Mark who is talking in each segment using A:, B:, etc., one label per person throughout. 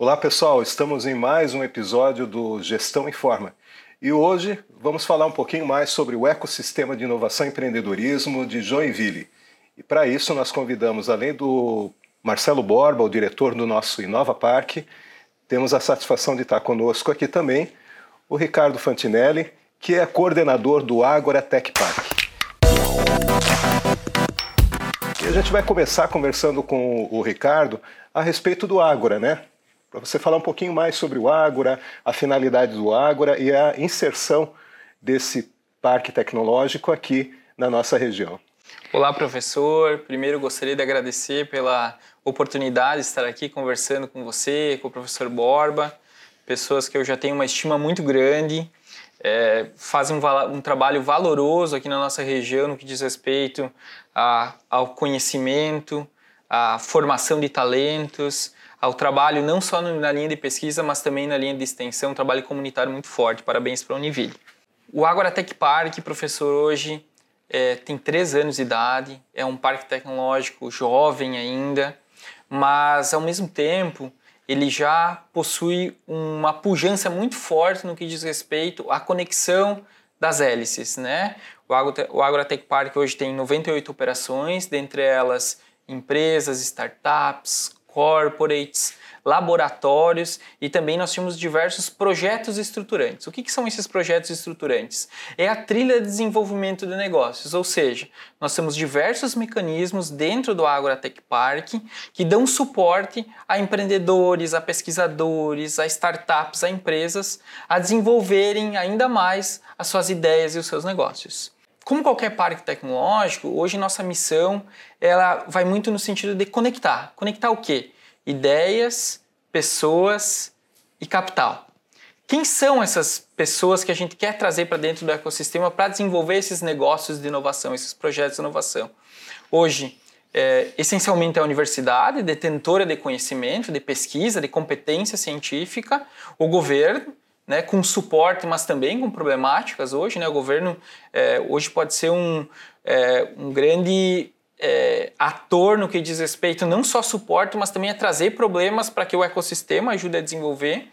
A: Olá pessoal, estamos em mais um episódio do Gestão Informa e hoje vamos falar um pouquinho mais sobre o ecossistema de inovação e empreendedorismo de Joinville. E para isso nós convidamos, além do Marcelo Borba, o diretor do nosso Inova Parque, temos a satisfação de estar conosco aqui também o Ricardo Fantinelli, que é coordenador do Agora Tech Park. E a gente vai começar conversando com o Ricardo a respeito do Ágora, né? Para você falar um pouquinho mais sobre o Ágora, a finalidade do Ágora e a inserção desse parque tecnológico aqui na nossa região.
B: Olá, professor. Primeiro gostaria de agradecer pela oportunidade de estar aqui conversando com você, com o professor Borba, pessoas que eu já tenho uma estima muito grande, é, fazem um, um, trabalho valoroso aqui na nossa região no que diz respeito a, ao conhecimento, à formação de talentos, ao trabalho não só na linha de pesquisa, mas também na linha de extensão, um trabalho comunitário muito forte. Parabéns para a Univille. O Aguaratec Park, professor, hoje é, tem três anos de idade, é um parque tecnológico jovem ainda, mas ao mesmo tempo ele já possui uma pujança muito forte no que diz respeito à conexão das hélices, né? O, Agro, o Agrotech Park hoje tem 98 operações, dentre elas empresas, startups, corporates, laboratórios e também nós tínhamos diversos projetos estruturantes. O que, que, são esses projetos estruturantes? É a trilha de desenvolvimento de negócios, ou seja, nós temos diversos mecanismos dentro do Agrotech Park que dão suporte a empreendedores, a pesquisadores, a startups, a empresas a desenvolverem ainda mais as suas ideias e os seus negócios. Como qualquer parque tecnológico, hoje nossa missão ela vai muito no sentido de conectar. Conectar o quê? Ideias, pessoas e capital. Quem são essas pessoas que a gente quer trazer para dentro do ecossistema para desenvolver esses negócios de inovação, esses projetos de inovação? Hoje, é, essencialmente a universidade, detentora de conhecimento, de pesquisa, de competência científica, o governo, né, com suporte, mas também com problemáticas hoje. Né, o governo é, hoje pode ser um, é, um grande é, ator no que diz respeito não só suporte, mas também a trazer problemas para que o ecossistema ajude a desenvolver.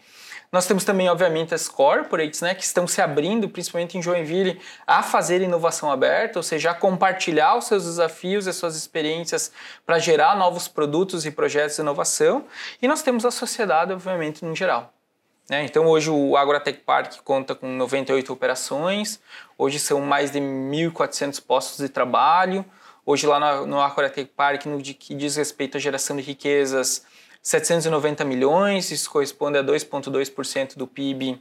B: Nós temos também, obviamente, as corporates, né, que estão se abrindo, principalmente em Joinville, a fazer inovação aberta, ou seja, a compartilhar os seus desafios e as suas experiências para gerar novos produtos e projetos de inovação. E nós temos a sociedade, obviamente, no geral. Né? Então, hoje o Agrotech Park conta com 98 operações, hoje são mais de 1.400 postos de trabalho. Hoje, lá no, Agrotech Park, no que diz respeito à geração de riquezas, 790 milhões, isso corresponde a 2,2% do PIB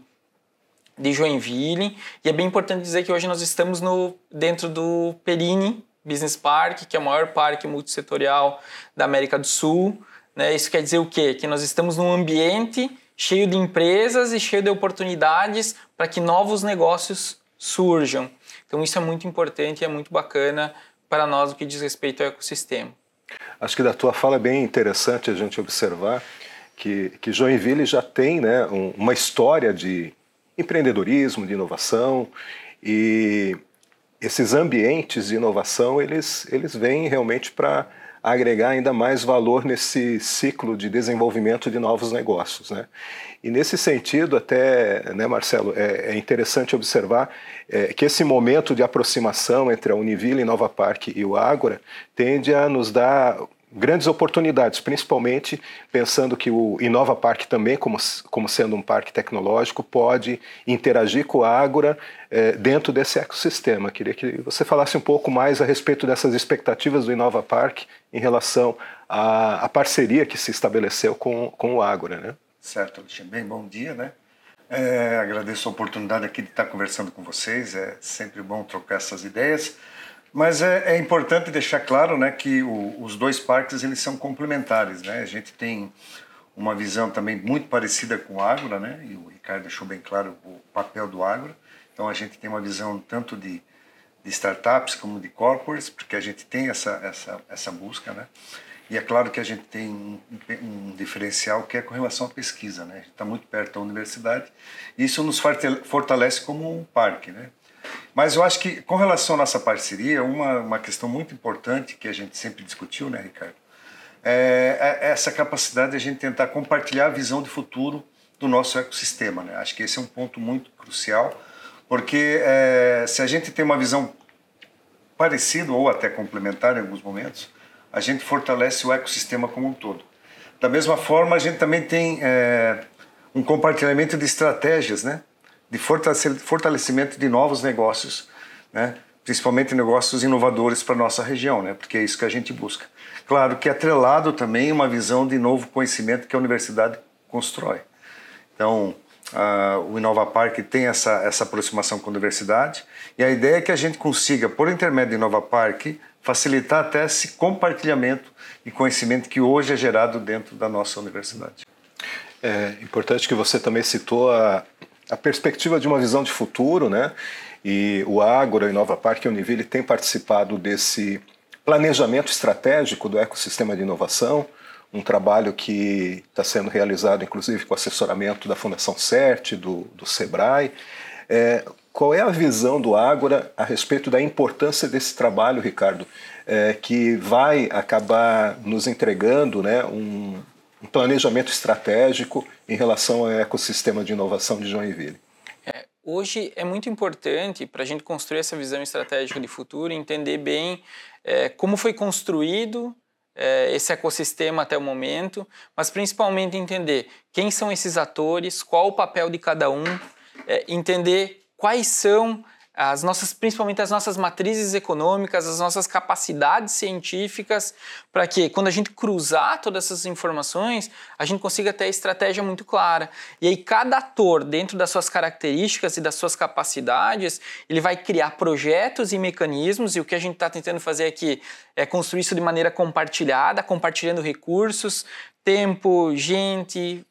B: de Joinville. E é bem importante dizer que hoje nós estamos no, dentro do Perini Business Park, que é o maior parque multissetorial da América do Sul. Né? Isso quer dizer o quê? Que nós estamos num ambiente cheio de empresas e cheio de oportunidades para que novos negócios surjam. Então isso é muito importante e é muito bacana para nós o que diz respeito ao ecossistema.
A: Acho que da tua fala é bem interessante a gente observar que, que Joinville já tem né, um, uma história de empreendedorismo, de inovação e esses ambientes de inovação eles, eles vêm realmente para agregar ainda mais valor nesse ciclo de desenvolvimento de novos negócios. Né? E nesse sentido, até, né, Marcelo, é, é interessante observar é, que esse momento de aproximação entre a Univille Nova Parque e o Ágora tende a nos dar grandes oportunidades, principalmente pensando que o Inova Park também, como, como sendo um parque tecnológico, pode interagir com a Ágora é, dentro desse ecossistema. Queria que você falasse um pouco mais a respeito dessas expectativas do Inova Park em relação à, à parceria que se estabeleceu com, com o Ágora. Né?
C: Certo, Alexandre. Bem, bom dia, né? É, agradeço a oportunidade aqui de estar conversando com vocês, é sempre bom trocar essas ideias. Mas é, é importante deixar claro né, que o, os dois parques eles são complementares. Né? A gente tem uma visão também muito parecida com o Ágora, né? e o Ricardo deixou bem claro o papel do Ágora. Então a gente tem uma visão tanto de, de startups como de corporates, porque a gente tem essa, essa, essa busca. Né? E é claro que a gente tem um, um diferencial que é com relação à pesquisa. Né? A gente está muito perto da universidade e isso nos fortalece como um parque. Né? Mas eu acho que, com relação à nossa parceria, uma, uma questão muito importante que a gente sempre discutiu, né, Ricardo? é, é essa capacidade de a gente tentar compartilhar a visão de futuro do nosso ecossistema. Né? Acho que esse é um ponto muito crucial, porque é, se a gente tem uma visão parecida ou até complementar em alguns momentos, a gente fortalece o ecossistema como um todo. Da mesma forma, a gente também tem é, um compartilhamento de estratégias, né? De fortalecimento de novos negócios, né? principalmente negócios inovadores para nossa região, né? porque é isso que a gente busca. Claro que atrelado também uma visão de novo conhecimento que a universidade constrói. Então, o Inova Park tem essa, essa aproximação com a universidade e a ideia é que a gente consiga, por intermédio do Inova Park, facilitar até esse compartilhamento e conhecimento que hoje é gerado dentro da nossa universidade.
A: É importante que você também citou a, a perspectiva de uma visão de futuro, né? E o Ágora, e a Univille têm participado desse planejamento estratégico do ecossistema de inovação, um trabalho que está sendo realizado, inclusive, com assessoramento da Fundação CERT, do, do SEBRAE. É, qual é a visão do Ágora a respeito da importância desse trabalho, Ricardo, é, que vai acabar nos entregando né, um, um, planejamento estratégico em relação ao ecossistema de inovação de Joinville?
B: É, hoje é muito importante para a gente construir essa visão estratégica de futuro, entender bem é, como foi construído é, esse ecossistema até o momento, mas principalmente entender quem são esses atores, qual o papel de cada um, é, entender quais são as nossas, principalmente as nossas matrizes econômicas, as nossas capacidades científicas, para que quando a gente cruzar todas essas informações, a gente consiga ter a estratégia muito clara. E aí cada ator, dentro das suas características e das suas capacidades, ele vai criar projetos e mecanismos, e o que a gente está tentando fazer aqui é construir isso de maneira compartilhada, compartilhando recursos, tempo, gente,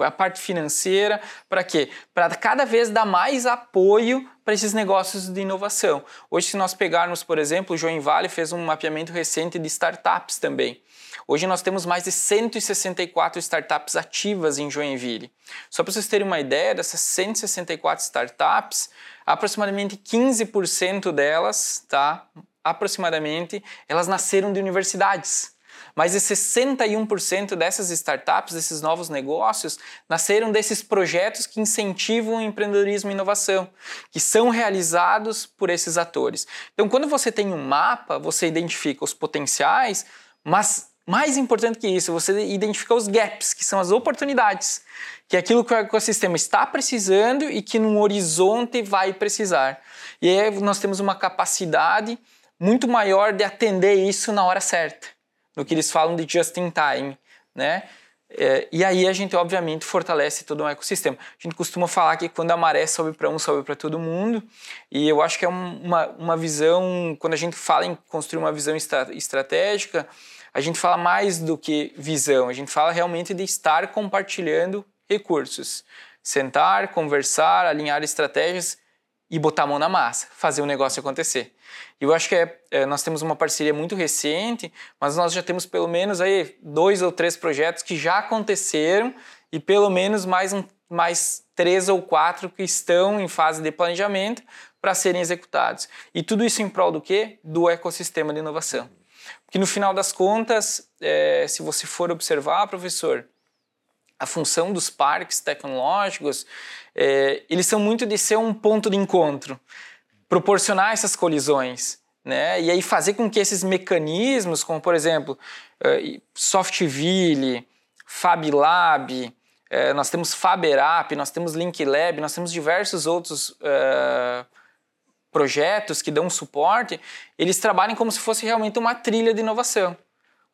B: a parte financeira, para quê? Para cada vez dar mais apoio para esses negócios de inovação. Hoje, se nós pegarmos, por exemplo, o João Vale fez um mapeamento recente de startups também. Hoje nós temos mais de 164 startups ativas em Joinville. Só para vocês terem uma ideia, dessas 164 startups, aproximadamente 15% delas, tá? Aproximadamente, elas nasceram de universidades. Mas 61% dessas startups, desses novos negócios, nasceram desses projetos que incentivam o empreendedorismo e inovação, que são realizados por esses atores. Então, quando você tem um mapa, você identifica os potenciais, mas mais importante que isso, você identifica os gaps, que são as oportunidades, que é aquilo que o ecossistema está precisando e que no horizonte vai precisar. E aí nós temos uma capacidade muito maior de atender isso na hora certa no que eles falam de just in time, né? É, e aí a gente, obviamente, fortalece todo um ecossistema. A gente costuma falar que quando a maré sobe para um, sobe para todo mundo. E eu acho que é uma, uma visão, quando a gente fala em construir uma visão estratégica, a gente fala mais do que visão, a gente fala realmente de estar compartilhando recursos. Sentar, conversar, alinhar estratégias e botar a mão na massa, fazer o negócio acontecer. E eu acho que é, é, nós temos uma parceria muito recente, mas nós já temos pelo menos aí dois ou três projetos que já aconteceram e pelo menos mais, um, mais três ou quatro que estão em fase de planejamento para serem executados. E tudo isso em prol do quê? Do ecossistema de inovação. Porque no final das contas, é, se você for observar, professor, a função dos parques tecnológicos, é, eles são muito de ser um ponto de encontro, proporcionar essas colisões, né? E aí fazer com que esses mecanismos, como por exemplo, é, Softville, FabLab, é, nós temos FaberApp, nós temos LinkLab, nós temos diversos outros é, projetos que dão suporte, eles trabalhem como se fosse realmente uma trilha de inovação,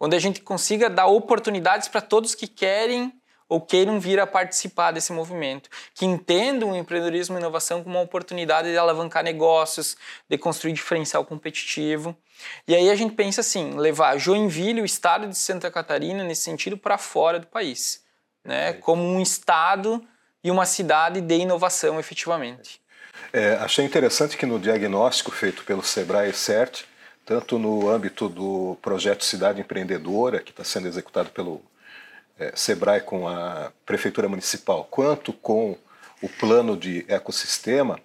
B: onde a gente consiga dar oportunidades para todos que querem ou queiram vir a participar desse movimento, que entendam o empreendedorismo e inovação como uma oportunidade de alavancar negócios, de construir diferencial competitivo. E aí a gente pensa assim, levar Joinville, o estado de Santa Catarina, nesse sentido, para fora do país, né? como um estado e uma cidade de inovação efetivamente.
A: É, achei interessante que no diagnóstico feito pelo Sebrae CERT, tanto no âmbito do projeto Cidade Empreendedora, que está sendo executado pelo é, SEBRAE com a Prefeitura Municipal, quanto com o plano de ecossistema,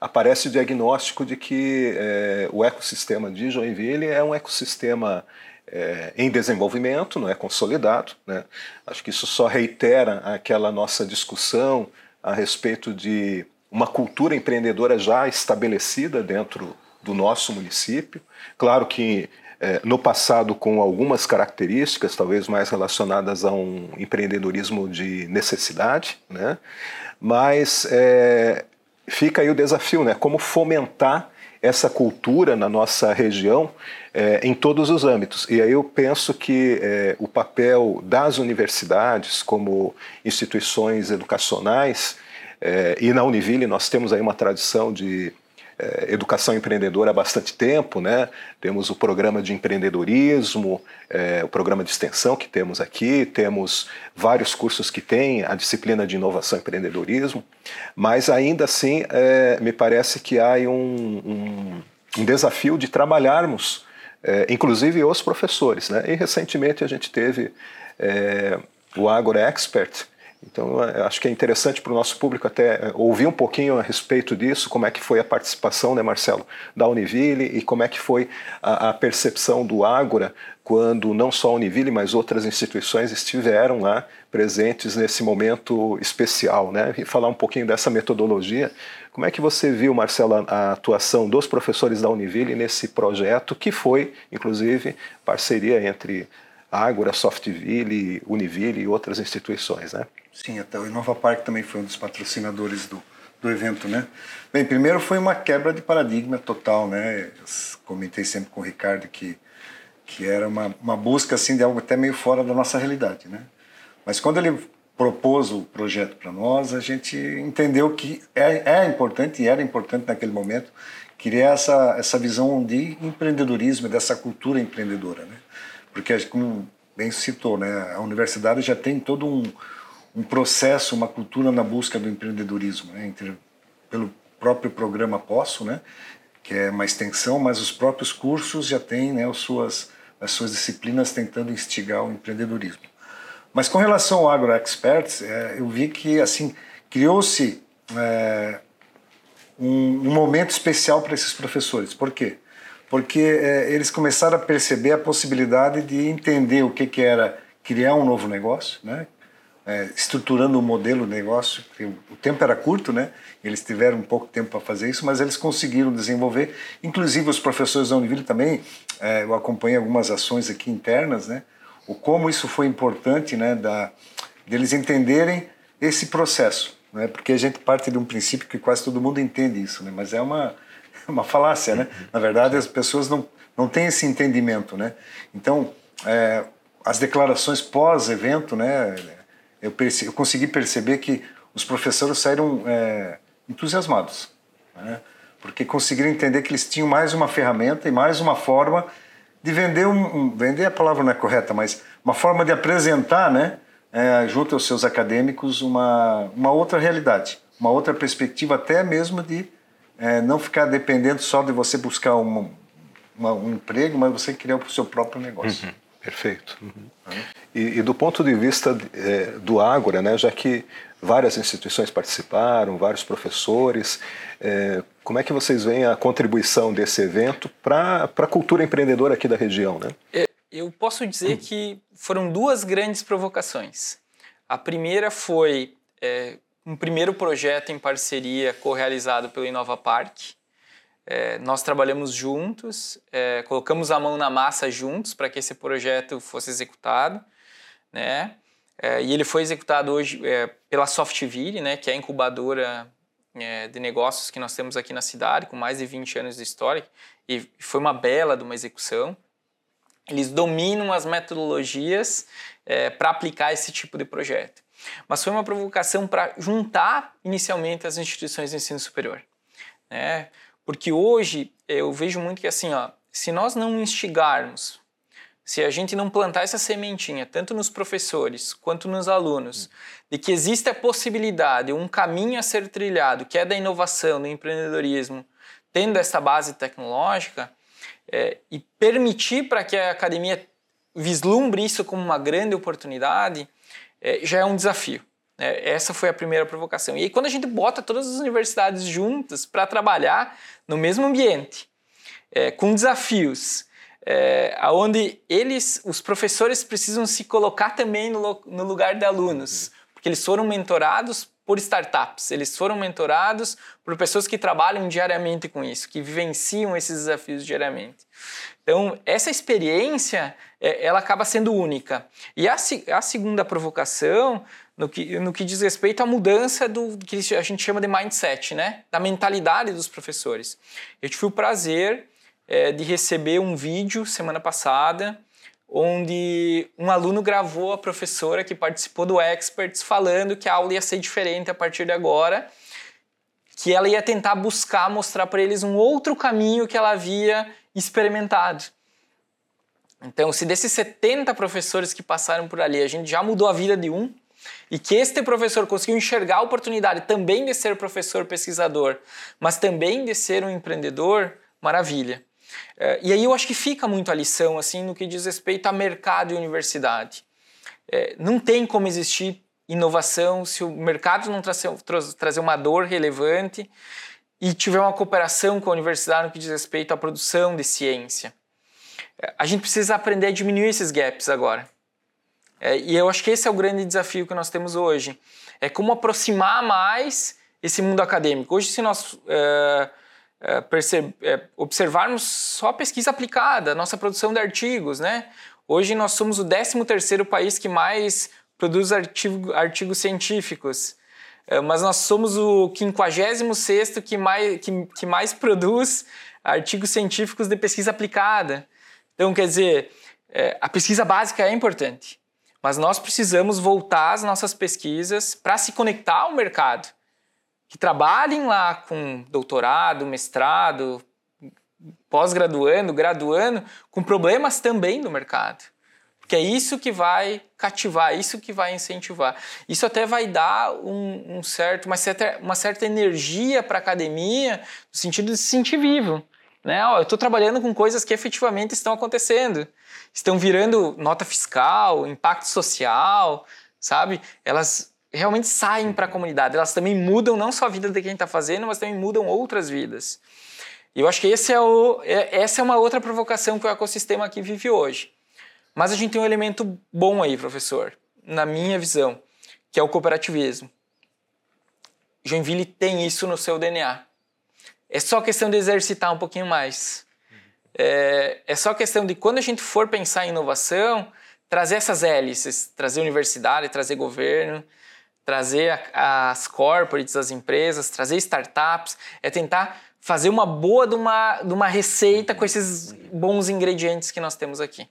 A: aparece o diagnóstico de que é, o ecossistema de Joinville é um ecossistema é, em desenvolvimento, não é consolidado. Né? Acho que isso só reitera aquela nossa discussão a respeito de uma cultura empreendedora já estabelecida dentro do nosso município. Claro que é, no passado com algumas características, talvez mais relacionadas a um empreendedorismo de necessidade, né? mas é, fica aí o desafio, né? como fomentar essa cultura na nossa região é, em todos os âmbitos. E aí eu penso que é, o papel das universidades como instituições educacionais, é, e na Univille nós temos aí uma tradição de é, educação empreendedora há bastante tempo, né? Temos o programa de empreendedorismo, é, o programa de extensão que temos aqui, temos vários cursos que têm a disciplina de inovação e empreendedorismo, mas ainda assim é, me parece que há um, um, um desafio de trabalharmos, inclusive os professores, né? E recentemente a gente teve o Agro Expert, então, acho que é interessante para o nosso público até eh, ouvir um pouquinho a respeito disso, como é que foi a participação, né, Marcelo, da Univille e como é que foi a, a percepção do Ágora quando não só a Univille, mas outras instituições estiveram lá presentes nesse momento especial, né? E falar um pouquinho dessa metodologia. Como é que você viu, Marcelo, a atuação dos professores da Univille nesse projeto, que foi, inclusive, parceria entre Ágora, Softville, Univille e outras instituições, né?
C: Sim, até o Inova Park também foi um dos patrocinadores do, do evento, né? Bem, primeiro foi uma quebra de paradigma total, né? Eu comentei sempre com o Ricardo que que era uma, uma busca assim de algo até meio fora da nossa realidade, né? Mas quando ele propôs o projeto para nós, a gente entendeu que é, é importante e era importante naquele momento criar essa essa visão de empreendedorismo, dessa cultura empreendedora, né? Porque como bem citou, né, a universidade já tem todo um um processo, uma cultura na busca do empreendedorismo, né? Entre, pelo próprio programa Posso, né? que é uma extensão, mas os próprios cursos já têm né, as, suas, as suas disciplinas tentando instigar o empreendedorismo. Mas com relação ao Agro Experts, é, eu vi que assim criou-se é, um, um, momento especial para esses professores. Por quê? Porque é, eles começaram a perceber a possibilidade de entender o que, que era criar um novo negócio, né? é, estruturando o um modelo de negócio. O tempo era curto, né? Eles tiveram um pouco tempo para fazer isso, mas eles conseguiram desenvolver. Inclusive os professores da Univille também, é, eu acompanhei algumas ações aqui internas, né? O como isso foi importante, né? Da deles entenderem esse processo, né? Porque a gente parte de um princípio que quase todo mundo entende isso, né? Mas é uma uma falácia, né? Na verdade, as pessoas não não têm esse entendimento, né? Então, é, as declarações pós-evento, né? eu, perce, eu consegui perceber que os professores saíram é, entusiasmados, né? porque conseguiram entender que eles tinham mais uma ferramenta e mais uma forma de vender um, um vender a palavra não é correta, mas uma forma de apresentar, né, é, junto aos seus acadêmicos uma uma outra realidade, uma outra perspectiva até mesmo de é, não ficar dependendo só de você buscar uma, uma, um emprego, mas você criar o seu próprio negócio.
A: Uhum. Perfeito. Uhum. E, e, do ponto de vista é, do Ágora, né, já que várias instituições participaram, vários professores, é, como é que vocês veem a contribuição desse evento para a cultura empreendedora aqui da região? Né?
B: É, eu posso dizer que foram duas grandes provocações. A primeira foi é, um primeiro projeto em parceria co-realizado pelo Inova Park, é, nós trabalhamos juntos, é, colocamos a mão na massa juntos para que esse projeto fosse executado, né? É, e ele foi executado hoje é, pela Softville, né, que é a incubadora é, de negócios que nós temos aqui na cidade, com mais de 20 anos de história, e foi uma bela de uma execução. Eles dominam as metodologias é, para aplicar esse tipo de projeto. Mas foi uma provocação para juntar inicialmente as instituições de ensino superior. Né? Porque hoje eu vejo muito que assim, ó, se nós não instigarmos, se a gente não plantar essa sementinha, tanto nos professores quanto nos alunos, de que existe a possibilidade, um caminho a ser trilhado, que é da inovação, do empreendedorismo, tendo essa base tecnológica, é, e permitir para que a academia vislumbre isso como uma grande oportunidade, é, já é um desafio. É, essa foi a primeira provocação. E aí, quando a gente bota todas as universidades juntas para trabalhar no mesmo ambiente, é, com desafios, é, onde eles, os professores precisam se colocar também no, no lugar de alunos, porque eles foram mentorados por startups, eles foram mentorados por pessoas que trabalham diariamente com isso, que vivenciam esses desafios diariamente. Então, essa experiência, é, ela acaba sendo única. E a, a segunda provocação, no que, no que diz respeito à mudança do que a gente chama de mindset, né? da mentalidade dos professores. Eu tive o prazer é, de receber um vídeo semana passada onde um aluno gravou a professora que participou do Experts falando que a aula ia ser diferente a partir de agora, que ela ia tentar buscar mostrar para eles um outro caminho que ela havia experimentado. Então, se desses 70 professores que passaram por ali, a gente já mudou a vida de um, e que este professor conseguiu enxergar a oportunidade também de ser professor pesquisador, mas também de ser um empreendedor, maravilha. É, e aí eu acho que fica muito a lição assim no que diz respeito a mercado e universidade. É, não tem como existir inovação se o mercado não trazer, trazer uma dor relevante e tiver uma cooperação com a universidade no que diz respeito à produção de ciência. É, a gente precisa aprender a diminuir esses gaps agora. É, e eu acho que esse é o grande desafio que nós temos hoje. É como aproximar mais esse mundo acadêmico. Hoje, se nós é, é, é, observarmos só a pesquisa aplicada, nossa produção de artigos, né? Hoje nós somos o 13º país que mais produz artigo, artigos científicos, é, mas nós somos o 56º que mais, que, que mais produz artigos científicos de pesquisa aplicada. Então, quer dizer, é, a pesquisa básica é importante, mas nós precisamos voltar as nossas pesquisas para se conectar ao mercado que trabalhem lá com doutorado, mestrado, pós-graduando, graduando, com problemas também no mercado. Porque é isso que vai cativar, é isso que vai incentivar. Isso até vai dar um, um certo, uma, certa, uma certa energia para a academia, no sentido de se sentir vivo. Né? Ó, eu estou trabalhando com coisas que efetivamente estão acontecendo. Estão virando nota fiscal, impacto social, sabe? Elas realmente saem para a comunidade. Elas também mudam não só a vida de quem está fazendo, mas também mudam outras vidas. E eu acho que é o, é, essa é uma outra provocação que o ecossistema aqui vive hoje. Mas a gente tem um elemento bom aí, professor, na minha visão, que é o cooperativismo. Joinville tem isso no seu DNA. É só questão de exercitar um pouquinho mais. É, é só questão de quando a gente for pensar em inovação, trazer essas hélices, trazer universidade, trazer governo, trazer as corporates, as empresas, trazer startups, é tentar fazer uma boa de uma, de uma receita com esses bons ingredientes que nós temos aqui.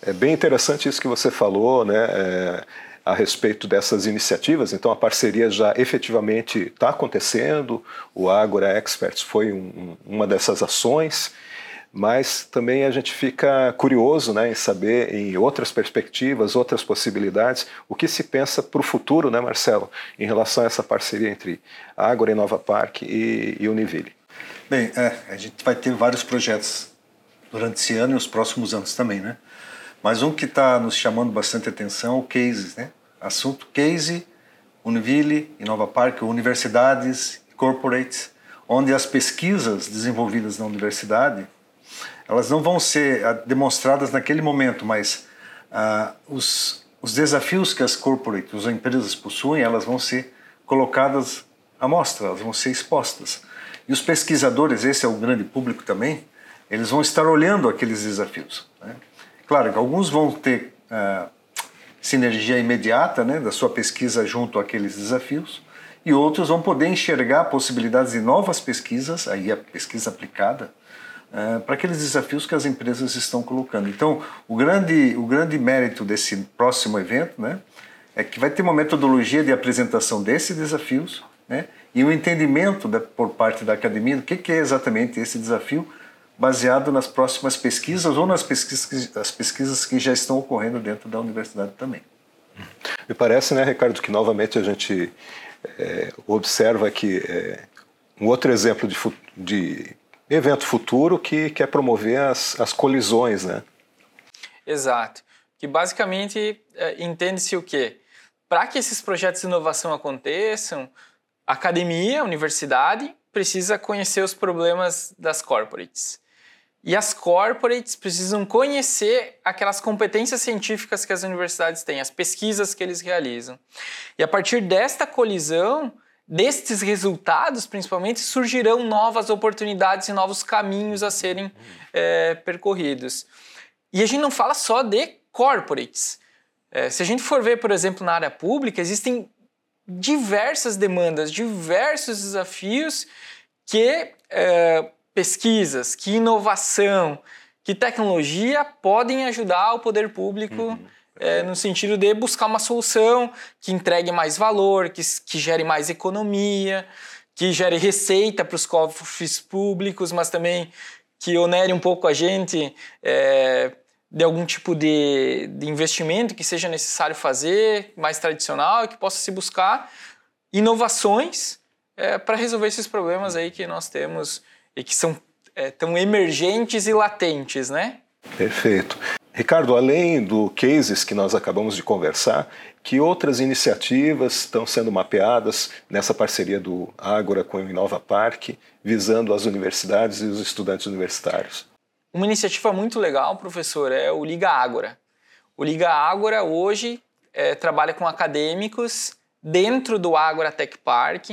A: É bem interessante isso que você falou, né? É, a respeito dessas iniciativas. Então, a parceria já efetivamente está acontecendo. O Agora Experts foi um, uma dessas ações mas também a gente fica curioso né, em saber em outras perspectivas, outras possibilidades, o que se pensa para o futuro, né, Marcelo, em relação a essa parceria entre Ágora e Nova Parque e, e Univille.
C: Bem, é, a gente vai ter vários projetos durante esse ano e os próximos anos também, né? Mas um que está nos chamando bastante atenção é o Cases, né? Assunto Case, Univille e Nova Parque, universidades, corporates, onde as pesquisas desenvolvidas na universidade elas não vão ser ah, demonstradas naquele momento, mas ah, os, os desafios que as corporates, as empresas possuem, elas vão ser colocadas à mostra, elas vão ser expostas. E os pesquisadores, esse é o grande público também, eles vão estar olhando aqueles desafios. Né? Claro que alguns vão ter ah, sinergia imediata né, da sua pesquisa junto àqueles desafios, e outros vão poder enxergar possibilidades de novas pesquisas, aí a pesquisa aplicada, é, para aqueles desafios que as empresas estão colocando. Então, o grande, o grande mérito desse próximo evento né, é que vai ter uma metodologia de apresentação desses desafios né, e um entendimento da, por parte da academia do que, que é exatamente esse desafio, baseado nas próximas pesquisas ou nas pesquisas, as pesquisas que já estão ocorrendo dentro da universidade também.
A: Me parece, né, Ricardo, que novamente a gente é, observa que é, um outro exemplo de, de evento futuro que quer promover as, as colisões, né?
B: Exato. Que basicamente é, entende-se o quê? Para que esses projetos de inovação aconteçam, a academia, a universidade, precisa conhecer os problemas das corporates. E as corporates precisam conhecer aquelas competências científicas que as universidades têm, as pesquisas que eles realizam. E a partir desta colisão, destes resultados, principalmente, surgirão novas oportunidades e novos caminhos a serem é, percorridos. E a gente não fala só de corporates. É, se a gente for ver, por exemplo, na área pública, existem diversas demandas, diversos desafios que é, pesquisas, que inovação, que tecnologia podem ajudar o poder público uhum. É, no sentido de buscar uma solução que entregue mais valor, que, que gere mais economia, que gere receita para os cofres públicos, mas também que onere um pouco a gente é, de algum tipo de, de investimento que seja necessário fazer, mais tradicional, e que possa se buscar inovações é, para resolver esses problemas aí que nós temos e que são é, tão emergentes e latentes, né?
A: Perfeito. Ricardo, além do cases que nós acabamos de conversar, que outras iniciativas estão sendo mapeadas nessa parceria do Ágora com o Inova Park, visando as universidades e os estudantes universitários?
B: Uma iniciativa muito legal, professor, é o Liga Ágora. O Liga Ágora hoje é, trabalha com acadêmicos dentro do Ágora Tech Park,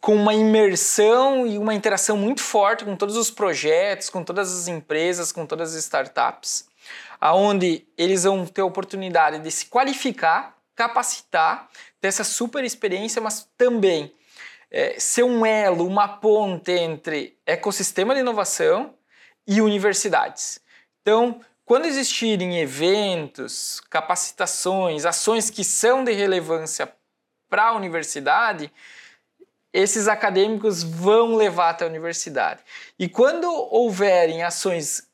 B: com uma imersão e uma interação muito forte com todos os projetos, com todas as empresas, com todas as startups, aonde eles vão ter a oportunidade de se qualificar, capacitar, ter essa super experiência, mas também é, ser um elo, uma ponte entre ecossistema de inovação e universidades. Então, quando existirem eventos, capacitações, ações que são de relevância para a universidade, esses acadêmicos vão levar até a universidade. E quando houverem ações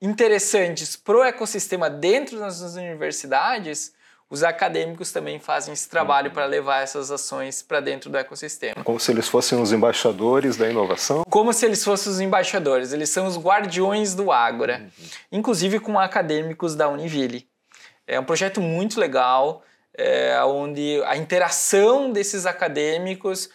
B: interessantes para o ecossistema dentro das universidades, os acadêmicos também fazem esse trabalho uhum. para levar essas ações para dentro do ecossistema.
A: Como se eles fossem os embaixadores da inovação?
B: Como se eles fossem os embaixadores, eles são os guardiões do Ágora, uhum. inclusive com acadêmicos da Univille. É um projeto muito legal, é, onde a interação desses acadêmicos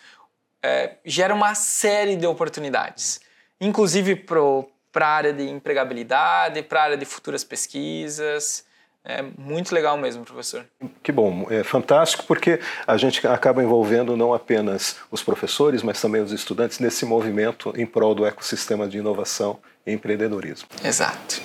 B: é, gera uma série de oportunidades, inclusive para a área de empregabilidade, para a área de futuras pesquisas. É muito legal mesmo, professor.
A: Que bom, é fantástico porque a gente acaba envolvendo não apenas os professores, mas também os estudantes nesse movimento em prol do ecossistema de inovação e empreendedorismo.
B: Exato.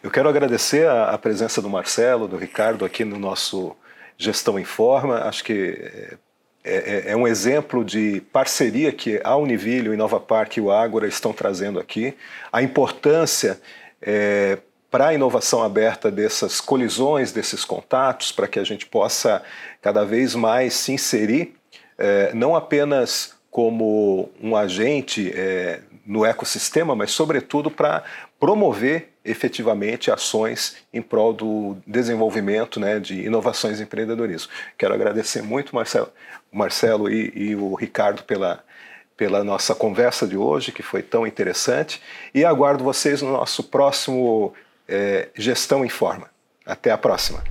A: Eu quero agradecer a, a presença do Marcelo, do Ricardo aqui no nosso Gestão em Forma. Acho que é, é, é, um exemplo de parceria que a Univille, o Inova Park e o Ágora estão trazendo aqui. A importância é, para a inovação aberta dessas colisões, desses contatos, para que a gente possa cada vez mais se inserir, é, não apenas como um agente é, no ecossistema, mas sobretudo para promover efetivamente ações em prol do desenvolvimento né, de inovações e empreendedorismo. Quero agradecer muito Marcelo, Marcelo e, e o Ricardo pela, pela nossa conversa de hoje, que foi tão interessante, e aguardo vocês no nosso próximo é, Gestão em Forma. Até a próxima.